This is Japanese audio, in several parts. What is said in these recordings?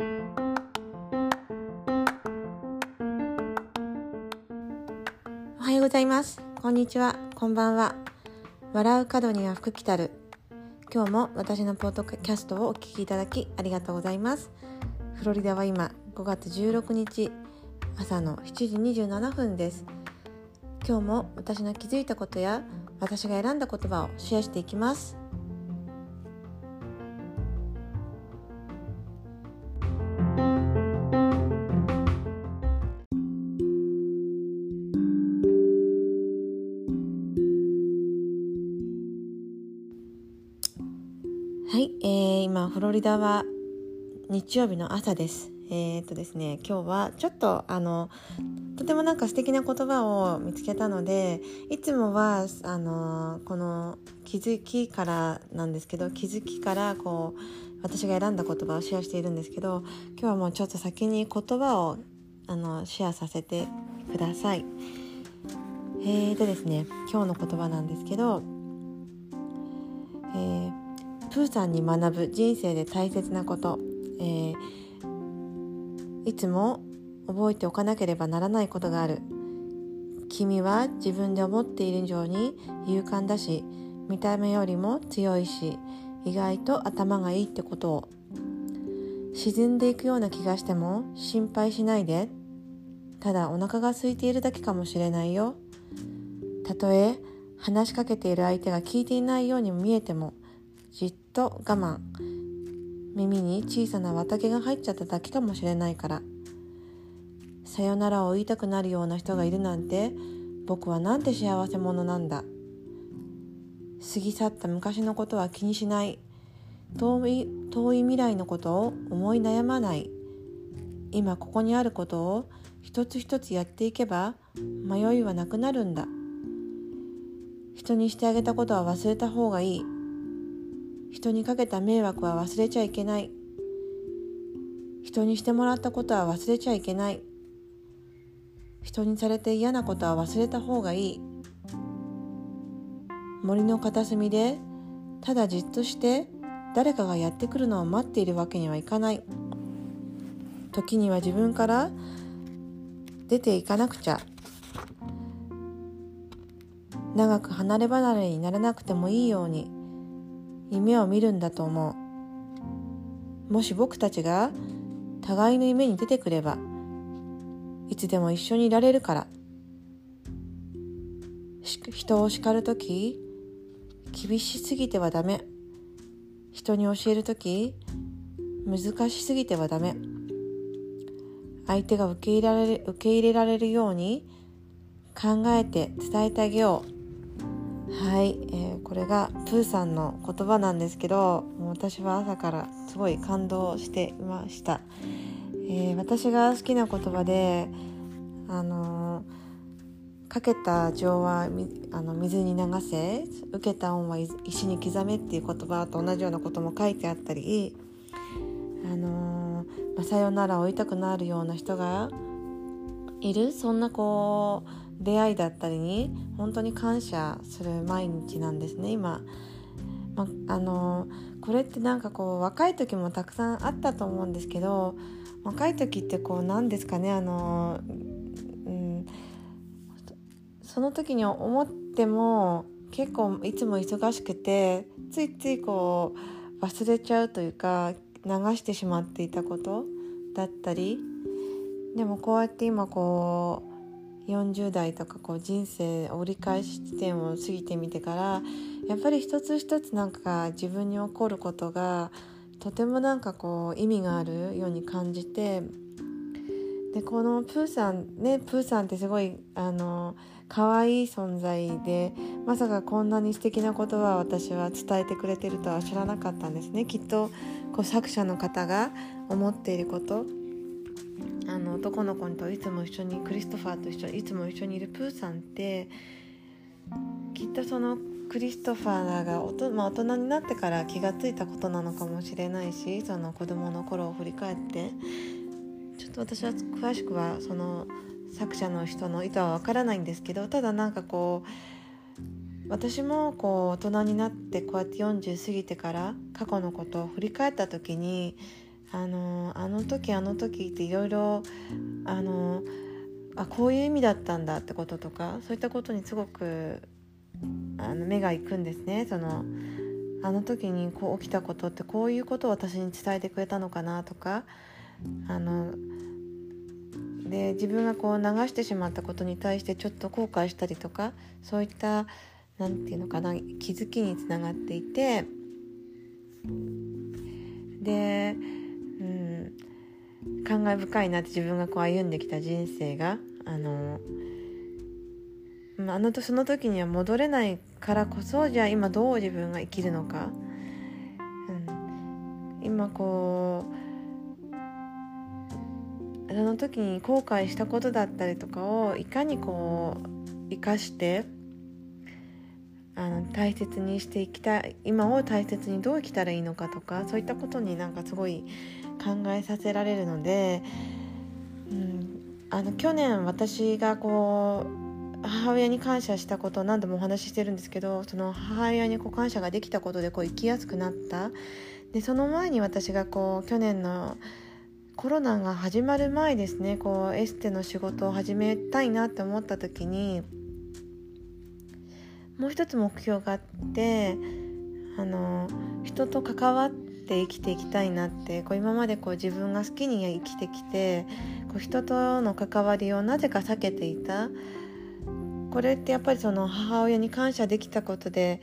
おはようございます。こんにちは。こんばんは。笑う角には福来たる。今日も私のポッドキャストをお聞きいただきありがとうございます。フロリダは今5月16日朝の7時27分です。今日も私の気づいたことや私が選んだ言葉をシェアしていきます。今フロリダは日曜日の朝です。えー、っとですね今日はちょっとあのとてもなんか素敵な言葉を見つけたのでいつもはあのこの気づきからなんですけど気づきからこう私が選んだ言葉をシェアしているんですけど今日はもうちょっと先に言葉をあのシェアさせてください。えーとですね今日の言葉なんですけど、えー、プーさんに学ぶ人生で大切なこと、えー、いつも覚えておかなければならないことがある。君は自分で思っている以上に勇敢だし見た目よりも強いし意外と頭がいいってことを。沈んでいくような気がしても心配しないで。ただお腹が空いているだけかもしれないよ。たとえ話しかけている相手が聞いていないように見えてもじっと我慢。耳に小さな綿毛が入っちゃっただけかもしれないから。さよならを言いたくなるような人がいるなんて僕はなんて幸せ者なんだ。過ぎ去った昔のことは気にしない。遠い遠い未来のことを思い悩まない。今ここにあることを一つ一つやっていけば迷いはなくなるんだ。人にしてあげたことは忘れた方がいい。人にかけた迷惑は忘れちゃいけない。人にしてもらったことは忘れちゃいけない。人にされて嫌なことは忘れた方がいい。森の片隅でただじっとして誰かがやってくるのを待っているわけにはいかない。時には自分から出ていかなくちゃ。長く離れ離れにならなくてもいいように。夢を見るんだと思う。もし僕たちが互いの夢に出てくればいつでも一緒にいられるから。人を叱る時厳しすぎてはダメ。人に教える時難しすぎてはダメ。相手が受け入れられ受け入れられるように考えて伝えてあげよう。はい、えー、これがプーさんの言葉なんですけど私は朝からすごい感動していました、えー、私が好きな言葉であのー、かけた情はあの水に流せ受けた恩は石に刻めっていう言葉と同じようなことも書いてあったりあのまあ、さよならを言いたくなるような人がいる。そんなこう出会いだったりに本当に感謝する毎日なんですね今。まあのこれってなんかこう若い時もたくさんあったと思うんですけど若い時ってこう何ですかねあの、うん、その時に思っても結構いつも忙しくてついついこう忘れちゃうというか流してしまっていたことだったりでもこうやって今こう40代とかこう人生折り返し地点を過ぎてみてからやっぱり一つ一つなんか自分に起こることがとてもなんかこう意味があるように感じてでこのプーさんねプーさんってすごいあの可愛い存在でまさかこんなに素敵な言葉を私は伝えてくれてるとは知らなかったんですね。きっとこう作者の方が思っていること。あの男の子といつも一緒にクリストファーと一緒いつも一緒にいるプーさんってきっとそのクリストファーがおと、まあ、大人になってから気が付いたことなのかもしれないしその子供の頃を振り返って。ちょっと私は詳しくはその作者の人の意図はわからないんですけどただなんかこう私もこう大人になってこうやって40過ぎてから過去のことを振り返った時にあのあの時あの時っていろいろあのあこういう意味だったんだってこととかそういったことにすごくあの目がいくんですね。そのあの時にこう起きたことってこういうことを私に伝えてくれたのかなとかあので自分がこう流してしまったことに対してちょっと後悔したりとかそういった何て言うのかな気づきにつながっていてで、感慨深いなって自分がこう歩んできた人生があのあのとその時には戻れないからこそじゃあ今どう自分が生きるのか、うん、今こうその時に後悔したことだったりとかをいかにこう生かしてあの大切にしていきたい今を大切にどう生きたらいいのかとかそういったことになんかすごい考えさせられるので、うん、あの去年私がこう母親に感謝したことを何度もお話ししてるんですけどその母親にこう感謝ができたことでこう生きやすくなった。でその前に私がこう去年のコロナが始まる前ですねこうエステの仕事を始めたいなって思った時にもう一つ目標があってあの人と関わってって生きていきたいなってこう今までこう自分が好きに生きてきてこう人との関わりをなぜか避けていた。これってやっぱりその母親に感謝できたことで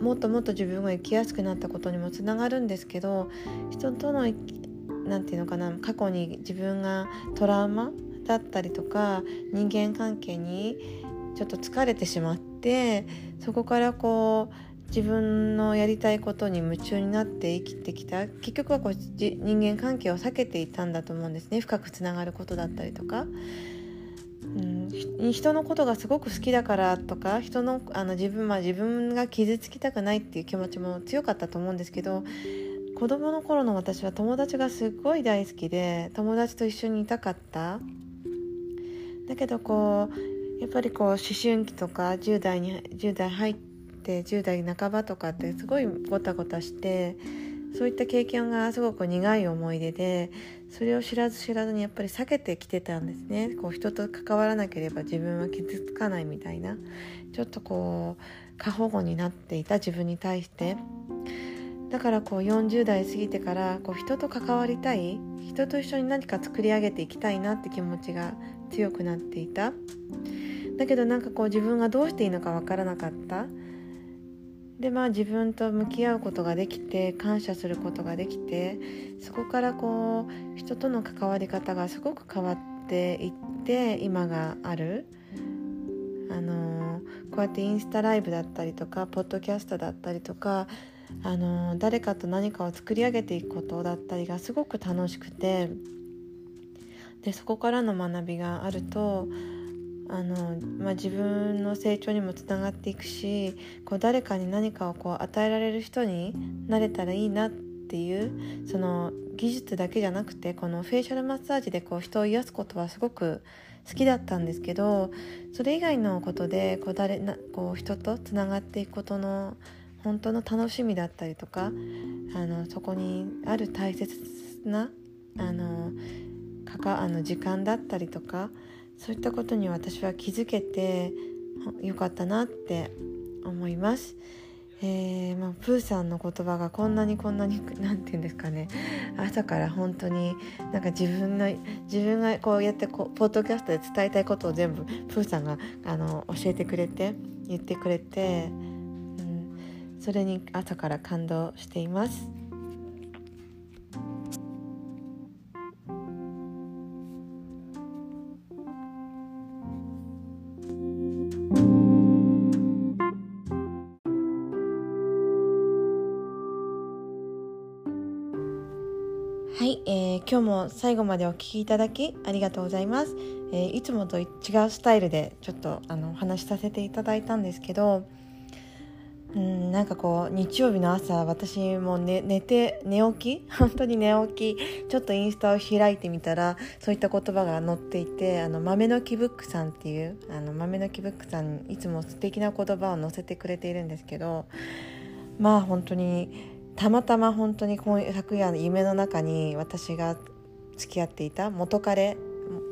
もっともっと自分が生きやすくなったことにもつながるんですけど人との何て言うのかな過去に自分がトラウマだったりとか人間関係にちょっと疲れてしまってそこからこう自分のやりたいことに夢中になって生きてきた。結局はこう人間関係を避けていたんだと思うんですね。深くつながることだったりとか。うん、人のことがすごく好きだからとか人のあの自分は自分が傷つきたくないっていう気持ちも強かったと思うんですけど子供の頃の私は友達がすっごい大好きで友達と一緒にいたかった。だけどこうやっぱりこう思春期とか10代に10代入って10代半ばとかってすごいゴタゴタしてそういった経験がすごく苦い思い出でそれを知らず知らずにやっぱり避けてきてたんですね。こう人と関わらなければ自分は傷つかないみたいな。ちょっとこう過保護になっていた自分に対して。だからこう40代過ぎてからこう人と関わりたい人と一緒に何か作り上げていきたいなって気持ちが強くなっていた。だけどなんかこう自分がどうしていいのかわからなかった。でまあ自分と向き合うことができて感謝することができてそこからこう人との関わり方がすごく変わっていって今がある。あのこうやってインスタライブだったりとかポッドキャストだったりとかあの誰かと何かを作り上げていくことだったりがすごく楽しくてでそこからの学びがあるとあの、まあ、自分の成長にもつながっていくしこう誰かに何かをこう与えられる人になれたらいいなっていうその技術だけじゃなくてこのフェイシャルマッサージでこう人を癒すことはすごく好きだったんですけどそれ以外のことでこう誰なこう人とつながっていくことの本当の楽しみだったりとかあのそこにある大切なあのかかあの時間だったりとかそういったことに私は気づけてよかったなって思います。えー、まあ、プーさんの言葉がこんなにこんなに何て言うんですかね朝から本当になんか自分の自分がこうやってこうポッドキャストで伝えたいことを全部プーさんがあの教えてくれて言ってくれて、うん、それに朝から感動しています。はい、えー、今日も最後までお聴きいただきありがとうございます、えー、いつもと違うスタイルでちょっとあのお話しさせていただいたんですけどうんなんかこう日曜日の朝私も寝寝て寝起き？本当に寝起き。ちょっとインスタを開いてみたらそういった言葉が載っていてあの豆の木ブックさんっていうあの豆の木ブックさんいつも素敵な言葉を載せてくれているんですけどまあ本当にたまたま本当に昨夜の夢の中に私が付き合っていた元彼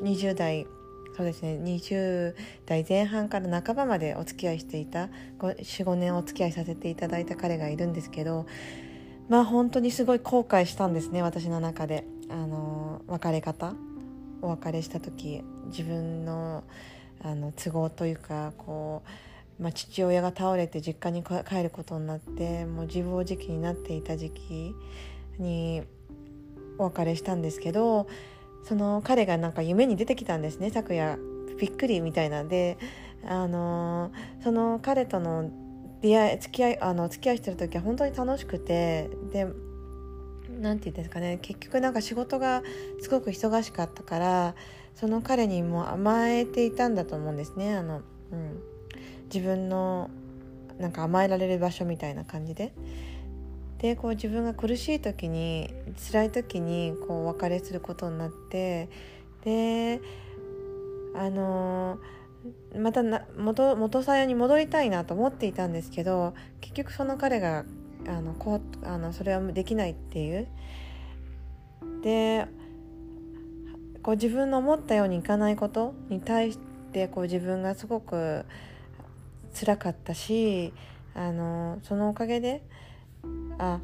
20代そうですね20代前半から半ばまでお付き合いしていた45年お付き合いさせていただいた彼がいるんですけどまあ本当にすごい後悔したんですね私の中で。あの別れ方お別れした時自分のあの都合というかこう、まあ、父親が倒れて実家に帰ることになってもう自暴自棄になっていた時期にお別れしたんですけどその彼がなんか夢に出てきたんですね昨夜。びっくりみたいなんであのその彼との出会い付き合いあの付き合いしてる時は本当に楽しくてで何て言うんですかね結局なんか仕事がすごく忙しかったからその彼にも甘えていたんだと思うんですねあの、うん、自分のなんか甘えられる場所みたいな感じで。でこう自分が苦しい時に辛い時にこうお別れすることになってであのー、またな元元さやに戻りたいなと思っていたんですけど結局その彼があのこうあのそれはできないっていうでこう自分の思ったようにいかないことに対してこう自分がすごく辛かったしあのそのおかげであ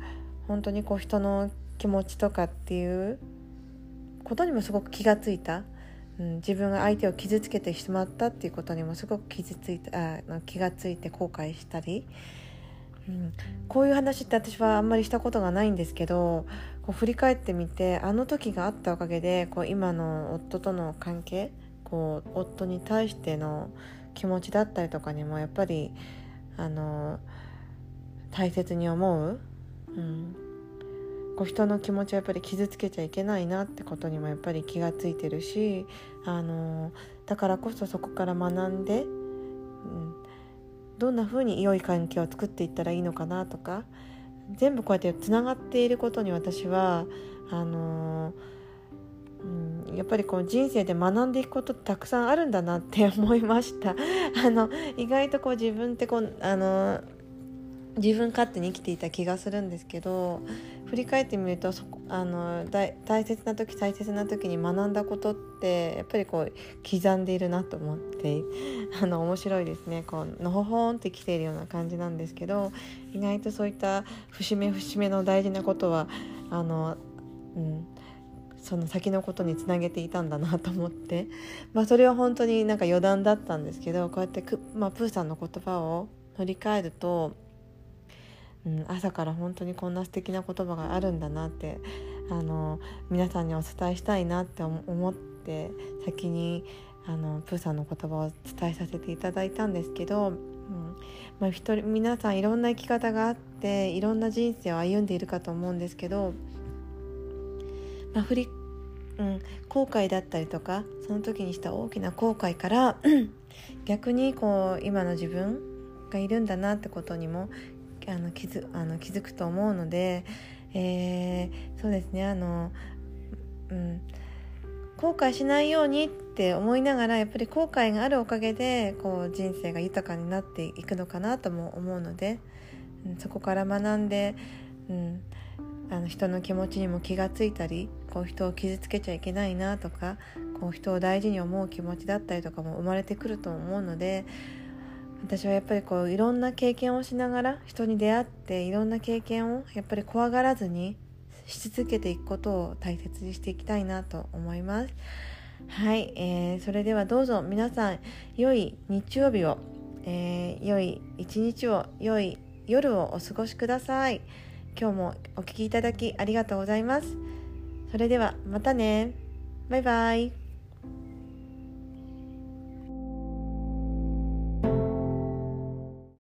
本当にこう人の気持ちとかっていうことにもすごく気がついた、うん、自分が相手を傷つけてしまったっていうことにもすごく傷ついたあ気がついて後悔したり、うん、こういう話って私はあんまりしたことがないんですけどこう振り返ってみてあの時があったおかげでこう今の夫との関係こう夫に対しての気持ちだったりとかにもやっぱりあの大切に思ううん、こう人の気持ちはやっぱり傷つけちゃいけないなってことにもやっぱり気がついてるし、あのだからこそそこから学んで、うん、どんな風に良い関係を作っていったらいいのかなとか全部こうやってつながっていることに私はあのうん、やっぱりこう人生で学んでいくことたくさんあるんだなって 思いました。あの意外とこう自分ってこうあの自分勝手に生きていた気がするんですけど振り返ってみるとそこあの大切な時大切な時に学んだことってやっぱりこう刻んでいるなと思って あの面白いですね。こうのほほんってきているような感じなんですけど意外とそういった節目節目の大事なことはあの、うん、その先のことにつなげていたんだなと思って、まあ、それは本当になんか余談だったんですけどこうやってくまあ、プーさんの言葉を振り返るとうん、朝から本当にこんな素敵な言葉があるんだなってあの皆さんにお伝えしたいなって思って先にあのプーさんの言葉を伝えさせていただいたんですけど、うんまあ、人皆さんいろんな生き方があっていろんな人生を歩んでいるかと思うんですけど、まあ、振りうん、後悔だったりとかその時にした大きな後悔から 逆にこう今の自分がいるんだなってことにもあの気づあの気づくと思うので、えー、そうですねあの、うん、後悔しないようにって思いながらやっぱり後悔があるおかげでこう人生が豊かになっていくのかなとも思うので、うん、そこから学んで、うん、あの人の気持ちにも気がついたりこう人を傷つけちゃいけないなとかこう人を大事に思う気持ちだったりとかも生まれてくると思うので私はやっぱりこういろんな経験をしながら人に出会っていろんな経験をやっぱり怖がらずにし続けていくことを大切にしていきたいなと思います。はい、えー、それではどうぞ皆さん良い日曜日を、えー、良い一日を良い夜をお過ごしください。今日もお聴きいただきありがとうございます。それではまたね。バイバイ。